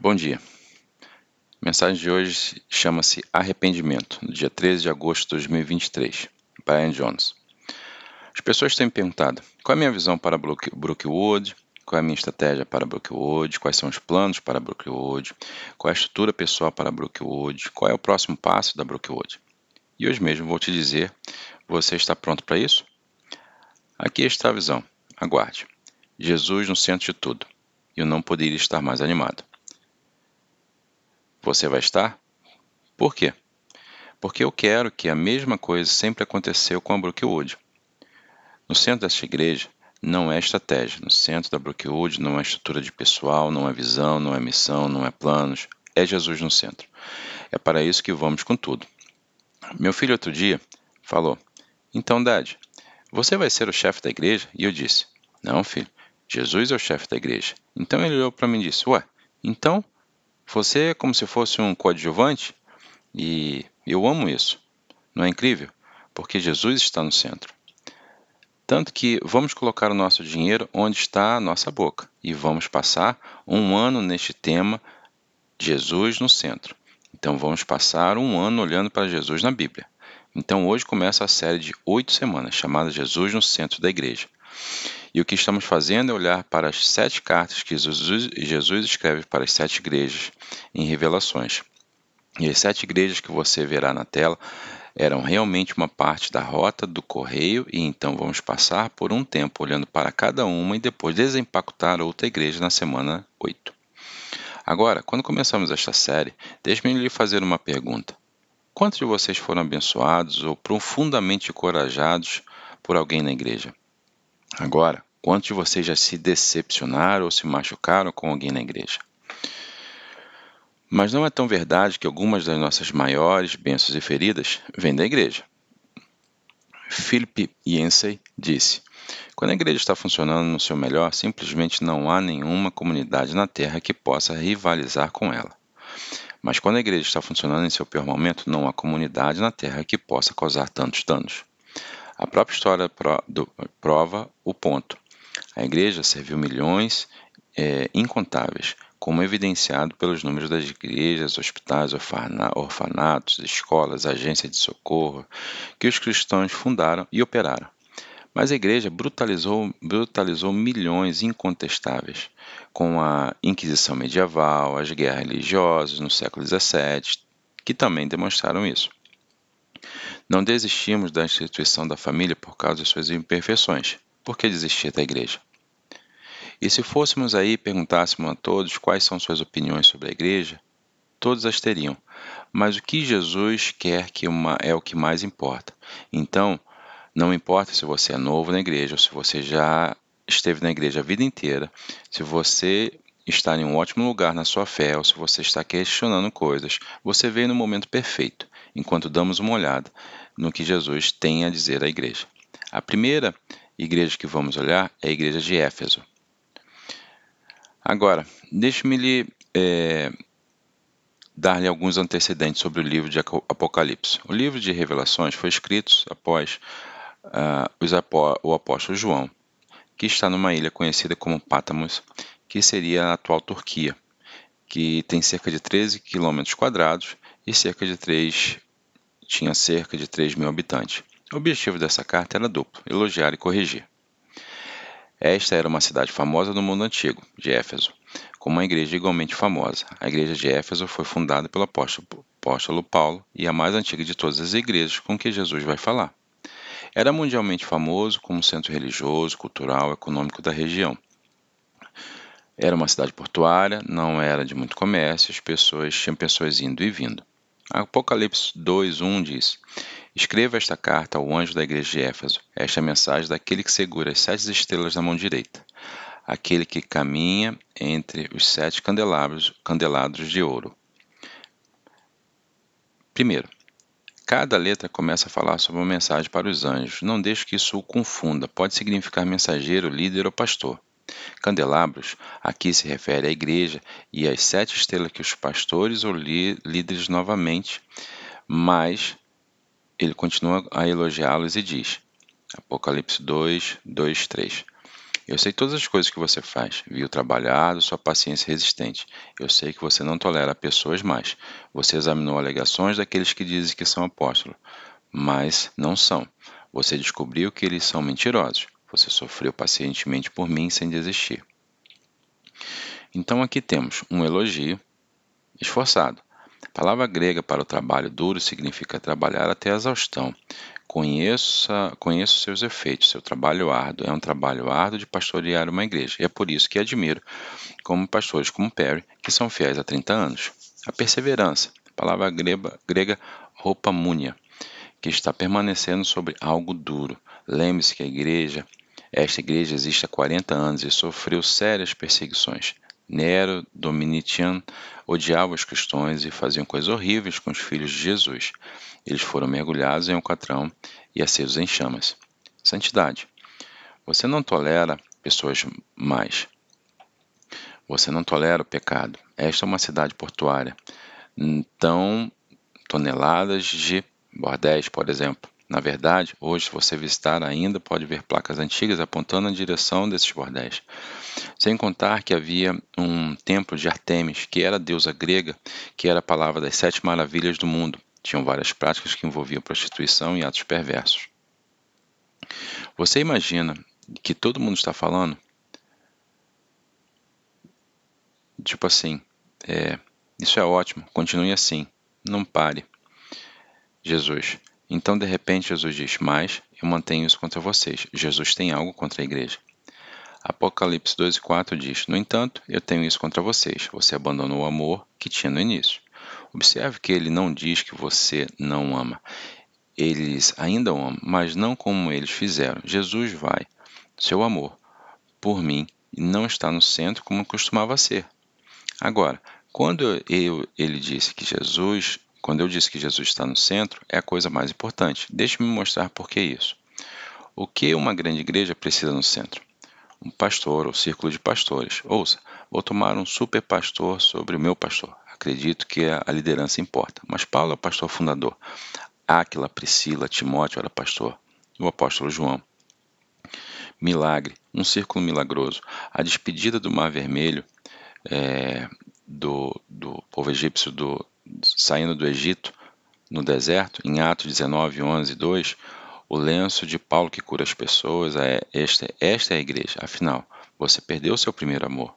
Bom dia. A mensagem de hoje chama-se Arrependimento, no dia 13 de agosto de 2023. Brian Jones. As pessoas têm me perguntado qual é a minha visão para Brookwood, qual é a minha estratégia para Brookwood, quais são os planos para Brookwood, qual é a estrutura pessoal para Brookwood, qual é o próximo passo da Brookwood. E hoje mesmo vou te dizer, você está pronto para isso? Aqui está a visão. Aguarde. Jesus no centro de tudo. Eu não poderia estar mais animado. Você vai estar? Por quê? Porque eu quero que a mesma coisa sempre aconteceu com a Brookwood. No centro desta igreja não é estratégia. No centro da Brookwood não é estrutura de pessoal, não é visão, não é missão, não é planos. É Jesus no centro. É para isso que vamos com tudo. Meu filho outro dia falou: Então, Dad, você vai ser o chefe da igreja? E eu disse: Não, filho, Jesus é o chefe da igreja. Então ele olhou para mim e disse: Ué, então você é como se fosse um coadjuvante? E eu amo isso. Não é incrível? Porque Jesus está no centro. Tanto que vamos colocar o nosso dinheiro onde está a nossa boca e vamos passar um ano neste tema Jesus no centro. Então vamos passar um ano olhando para Jesus na Bíblia. Então hoje começa a série de oito semanas chamada Jesus no centro da igreja. E o que estamos fazendo é olhar para as sete cartas que Jesus, escreve para as sete igrejas em Revelações. E as sete igrejas que você verá na tela eram realmente uma parte da rota do correio, e então vamos passar por um tempo olhando para cada uma e depois desempacotar outra igreja na semana 8. Agora, quando começamos esta série, deixe-me lhe fazer uma pergunta. Quantos de vocês foram abençoados ou profundamente encorajados por alguém na igreja? Agora, quantos de vocês já se decepcionaram ou se machucaram com alguém na igreja? Mas não é tão verdade que algumas das nossas maiores bênçãos e feridas vêm da igreja. Philip Yancey disse: Quando a igreja está funcionando no seu melhor, simplesmente não há nenhuma comunidade na Terra que possa rivalizar com ela. Mas quando a igreja está funcionando em seu pior momento, não há comunidade na Terra que possa causar tantos danos. A própria história prova o ponto. A igreja serviu milhões é, incontáveis, como evidenciado pelos números das igrejas, hospitais, orfanatos, escolas, agências de socorro que os cristãos fundaram e operaram. Mas a igreja brutalizou, brutalizou milhões incontestáveis, com a Inquisição medieval, as guerras religiosas no século XVII, que também demonstraram isso. Não desistimos da instituição da família por causa de suas imperfeições. Por que desistir da igreja? E se fôssemos aí e perguntássemos a todos quais são suas opiniões sobre a igreja, todos as teriam. Mas o que Jesus quer que uma, é o que mais importa. Então, não importa se você é novo na igreja ou se você já esteve na igreja a vida inteira, se você está em um ótimo lugar na sua fé ou se você está questionando coisas, você veio no momento perfeito enquanto damos uma olhada no que Jesus tem a dizer à igreja. A primeira igreja que vamos olhar é a igreja de Éfeso. Agora, deixe-me lhe é, dar-lhe alguns antecedentes sobre o livro de Apocalipse. O livro de Revelações foi escrito após uh, apó o apóstolo João, que está numa ilha conhecida como Patmos, que seria a atual Turquia, que tem cerca de 13 quilômetros quadrados e cerca de 3 tinha cerca de 3 mil habitantes. O objetivo dessa carta era duplo: elogiar e corrigir. Esta era uma cidade famosa no mundo antigo, de Éfeso, com uma igreja igualmente famosa. A igreja de Éfeso foi fundada pelo apóstolo, Paulo e a mais antiga de todas as igrejas com que Jesus vai falar. Era mundialmente famoso como centro religioso, cultural e econômico da região. Era uma cidade portuária, não era de muito comércio, as pessoas tinham pessoas indo e vindo. Apocalipse 2:1 diz: Escreva esta carta ao anjo da igreja de Éfeso. Esta é a mensagem daquele que segura as sete estrelas na mão direita, aquele que caminha entre os sete candelabros, candelabros de ouro. Primeiro, cada letra começa a falar sobre uma mensagem para os anjos. Não deixe que isso o confunda. Pode significar mensageiro, líder ou pastor. Candelabros aqui se refere à igreja e às sete estrelas que os pastores ou líderes novamente, mas ele continua a elogiá-los e diz, Apocalipse 2, 2, 3. Eu sei todas as coisas que você faz. Vi o trabalhado, sua paciência resistente. Eu sei que você não tolera pessoas mais. Você examinou alegações daqueles que dizem que são apóstolos, mas não são. Você descobriu que eles são mentirosos. Você sofreu pacientemente por mim sem desistir. Então aqui temos um elogio esforçado. A palavra grega para o trabalho duro significa trabalhar até a exaustão. Conheça, conheço seus efeitos. Seu trabalho árduo é um trabalho árduo de pastorear uma igreja. E é por isso que admiro como pastores como Perry, que são fiéis há 30 anos. A perseverança, palavra grega, grega roupa-múnia, que está permanecendo sobre algo duro. Lembre-se que a igreja, esta igreja existe há 40 anos e sofreu sérias perseguições. Nero, Domitiano odiavam os cristãos e faziam coisas horríveis com os filhos de Jesus. Eles foram mergulhados em um catrão e acesos em chamas. Santidade. Você não tolera pessoas mais. Você não tolera o pecado. Esta é uma cidade portuária. Então, toneladas de bordéis, por exemplo. Na verdade, hoje, se você visitar ainda, pode ver placas antigas apontando na direção desses bordéis. Sem contar que havia um templo de Artemis, que era a deusa grega, que era a palavra das sete maravilhas do mundo. Tinham várias práticas que envolviam prostituição e atos perversos. Você imagina que todo mundo está falando? Tipo assim, é, isso é ótimo, continue assim, não pare. Jesus, então, de repente, Jesus diz: Mas eu mantenho isso contra vocês. Jesus tem algo contra a igreja. Apocalipse 2 e 4 diz: No entanto, eu tenho isso contra vocês. Você abandonou o amor que tinha no início. Observe que ele não diz que você não ama. Eles ainda o amam, mas não como eles fizeram. Jesus vai, seu amor, por mim, não está no centro como costumava ser. Agora, quando eu, ele disse que Jesus quando eu disse que Jesus está no centro, é a coisa mais importante. Deixe-me mostrar por que isso. O que uma grande igreja precisa no centro? Um pastor ou círculo de pastores. Ouça, vou tomar um super pastor sobre o meu pastor. Acredito que a liderança importa. Mas Paulo é o pastor fundador. Áquila, Priscila, Timóteo era pastor. O apóstolo João. Milagre, um círculo milagroso. A despedida do Mar Vermelho é, do, do povo egípcio do, saindo do Egito, no deserto, em Atos 19, 11, 2, o lenço de Paulo que cura as pessoas, é esta, esta é a igreja. Afinal, você perdeu seu primeiro amor.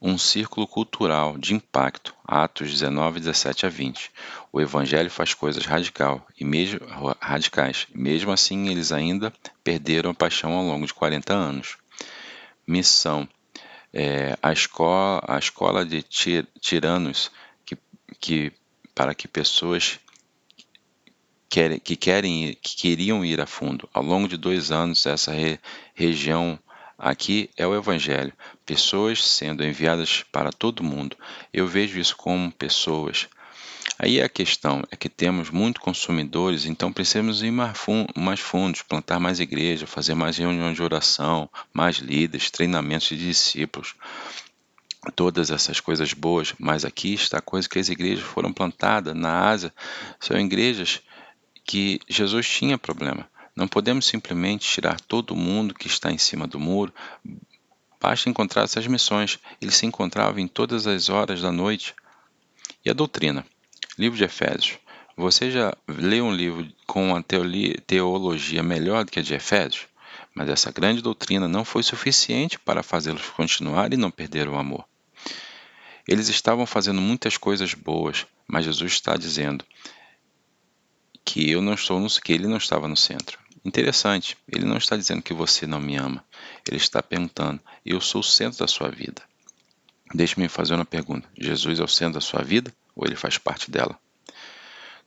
Um círculo cultural de impacto, Atos 19, 17 a 20. O evangelho faz coisas radical, e mesmo, radicais, mesmo assim eles ainda perderam a paixão ao longo de 40 anos. Missão. É, a, escola, a escola de tir, tiranos que para que pessoas querem, que querem que queriam ir a fundo. Ao longo de dois anos, essa re, região aqui é o Evangelho. Pessoas sendo enviadas para todo mundo. Eu vejo isso como pessoas. Aí a questão é que temos muitos consumidores, então precisamos ir mais fundos, plantar mais igreja, fazer mais reuniões de oração, mais líderes, treinamentos de discípulos todas essas coisas boas, mas aqui está a coisa que as igrejas foram plantadas na Ásia, são igrejas que Jesus tinha problema. Não podemos simplesmente tirar todo mundo que está em cima do muro. Basta encontrar essas missões. Eles se encontravam em todas as horas da noite. E a doutrina? Livro de Efésios. Você já leu um livro com uma teologia melhor do que a de Efésios? Mas essa grande doutrina não foi suficiente para fazê-los continuar e não perder o amor. Eles estavam fazendo muitas coisas boas, mas Jesus está dizendo que eu não estou no que ele não estava no centro. Interessante, ele não está dizendo que você não me ama. Ele está perguntando: eu sou o centro da sua vida. Deixe-me fazer uma pergunta: Jesus é o centro da sua vida ou ele faz parte dela?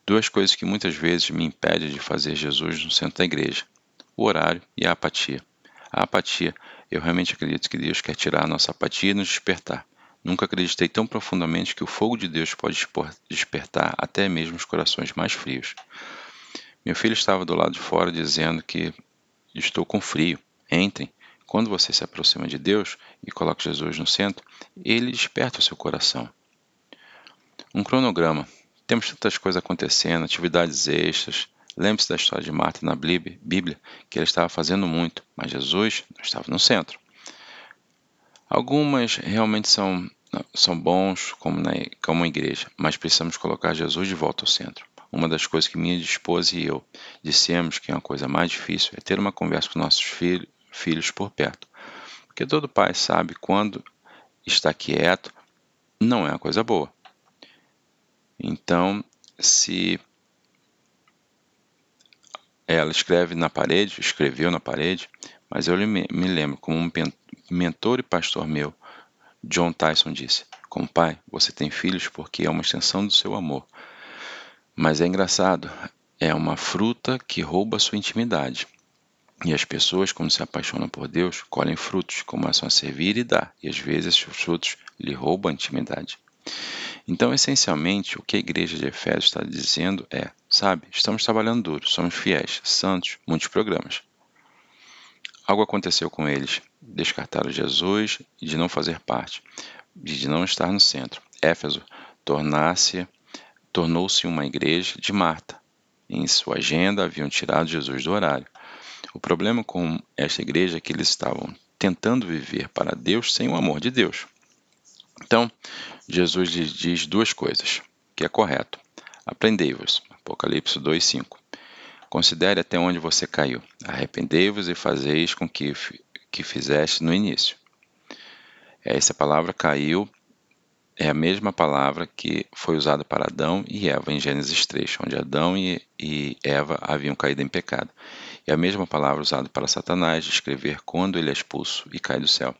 Duas coisas que muitas vezes me impedem de fazer Jesus no centro da igreja: o horário e a apatia. A apatia, eu realmente acredito que Deus quer tirar a nossa apatia e nos despertar. Nunca acreditei tão profundamente que o fogo de Deus pode despertar até mesmo os corações mais frios. Meu filho estava do lado de fora dizendo que estou com frio. Entrem. Quando você se aproxima de Deus e coloca Jesus no centro, ele desperta o seu coração. Um cronograma. Temos tantas coisas acontecendo, atividades extras, Lembre-se da história de Marta na Bíblia, que ela estava fazendo muito, mas Jesus não estava no centro. Algumas realmente são, são bons, como na como igreja, mas precisamos colocar Jesus de volta ao centro. Uma das coisas que minha esposa e eu dissemos que é uma coisa mais difícil é ter uma conversa com nossos filhos, filhos por perto. Porque todo pai sabe quando está quieto não é uma coisa boa. Então, se ela escreve na parede, escreveu na parede, mas eu me, lembro como um mentor e pastor meu, John Tyson disse: Como pai, você tem filhos porque é uma extensão do seu amor. Mas é engraçado, é uma fruta que rouba sua intimidade. E as pessoas, quando se apaixonam por Deus, colhem frutos, começam a servir e dar, e às vezes esses frutos lhe roubam a intimidade. Então, essencialmente, o que a igreja de Efésios está dizendo é: sabe, estamos trabalhando duro, somos fiéis, santos, muitos programas. Algo aconteceu com eles, descartaram Jesus de não fazer parte, de não estar no centro. Éfeso tornou-se tornou-se uma igreja de Marta. Em sua agenda haviam tirado Jesus do horário. O problema com esta igreja é que eles estavam tentando viver para Deus sem o amor de Deus. Então, Jesus lhes diz duas coisas, que é correto. Aprendei-vos. Apocalipse 2:5. Considere até onde você caiu. Arrependei-vos e fazeis com que que fizeste no início. Essa palavra caiu é a mesma palavra que foi usada para Adão e Eva em Gênesis 3, onde Adão e, e Eva haviam caído em pecado. E a mesma palavra usada para Satanás descrever quando ele é expulso e cai do céu.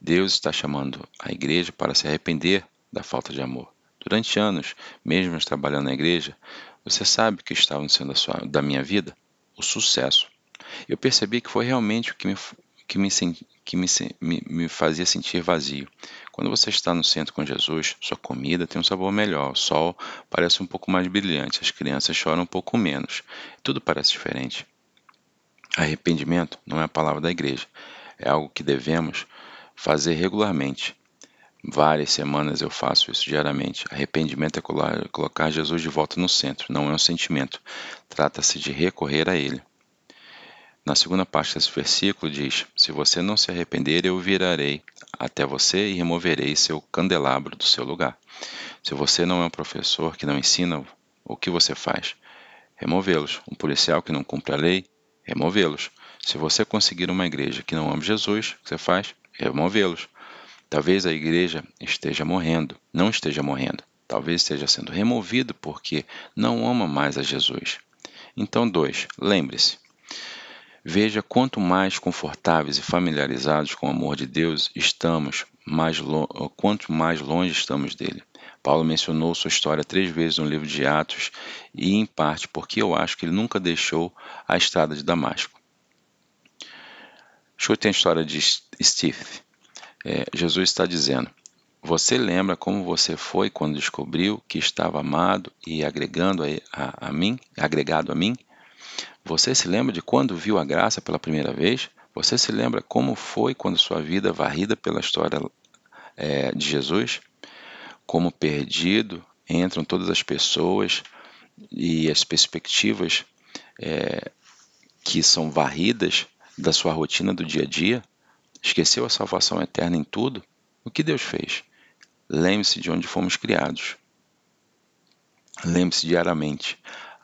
Deus está chamando a igreja para se arrepender da falta de amor. Durante anos, mesmo trabalhando na igreja, você sabe que estava sendo sua, da minha vida? O sucesso. Eu percebi que foi realmente o que me, que, me, que me, me, me fazia sentir vazio. Quando você está no centro com Jesus, sua comida tem um sabor melhor, o sol parece um pouco mais brilhante, as crianças choram um pouco menos, tudo parece diferente. Arrependimento não é a palavra da igreja, é algo que devemos fazer regularmente. Várias semanas eu faço isso diariamente. Arrependimento é colocar Jesus de volta no centro, não é um sentimento. Trata-se de recorrer a Ele. Na segunda parte desse versículo diz: Se você não se arrepender, eu virarei até você e removerei seu candelabro do seu lugar. Se você não é um professor que não ensina, o que você faz? Removê-los. Um policial que não cumpre a lei? Removê-los. Se você conseguir uma igreja que não ama Jesus, o que você faz? removê-los. Talvez a igreja esteja morrendo, não esteja morrendo. Talvez esteja sendo removido porque não ama mais a Jesus. Então, dois, lembre-se. Veja quanto mais confortáveis e familiarizados com o amor de Deus estamos, mais quanto mais longe estamos dele. Paulo mencionou sua história três vezes no livro de Atos e, em parte, porque eu acho que ele nunca deixou a estrada de Damasco. Escutem a história de Steve. É, Jesus está dizendo: Você lembra como você foi quando descobriu que estava amado e agregando a, a, a mim, agregado a mim? Você se lembra de quando viu a graça pela primeira vez? Você se lembra como foi quando sua vida varrida pela história é, de Jesus? Como perdido entram todas as pessoas e as perspectivas é, que são varridas da sua rotina do dia a dia? Esqueceu a salvação eterna em tudo? O que Deus fez? Lembre-se de onde fomos criados. Lembre-se diariamente: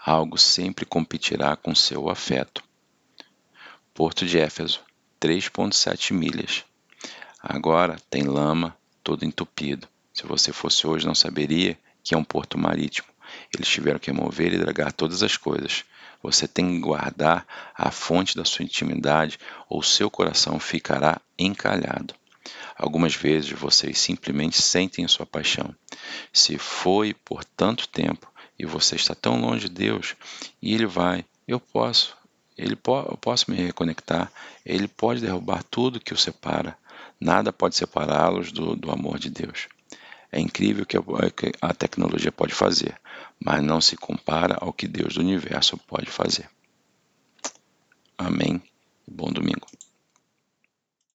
algo sempre competirá com seu afeto. Porto de Éfeso, 3,7 milhas. Agora tem lama, todo entupido. Se você fosse hoje, não saberia que é um porto marítimo. Eles tiveram que remover e dragar todas as coisas. Você tem que guardar a fonte da sua intimidade ou seu coração ficará encalhado. Algumas vezes vocês simplesmente sentem sua paixão. Se foi por tanto tempo e você está tão longe de Deus e Ele vai, eu posso, ele po eu posso me reconectar, Ele pode derrubar tudo que o separa. Nada pode separá-los do, do amor de Deus. É incrível o que a tecnologia pode fazer, mas não se compara ao que Deus do universo pode fazer. Amém. Bom domingo.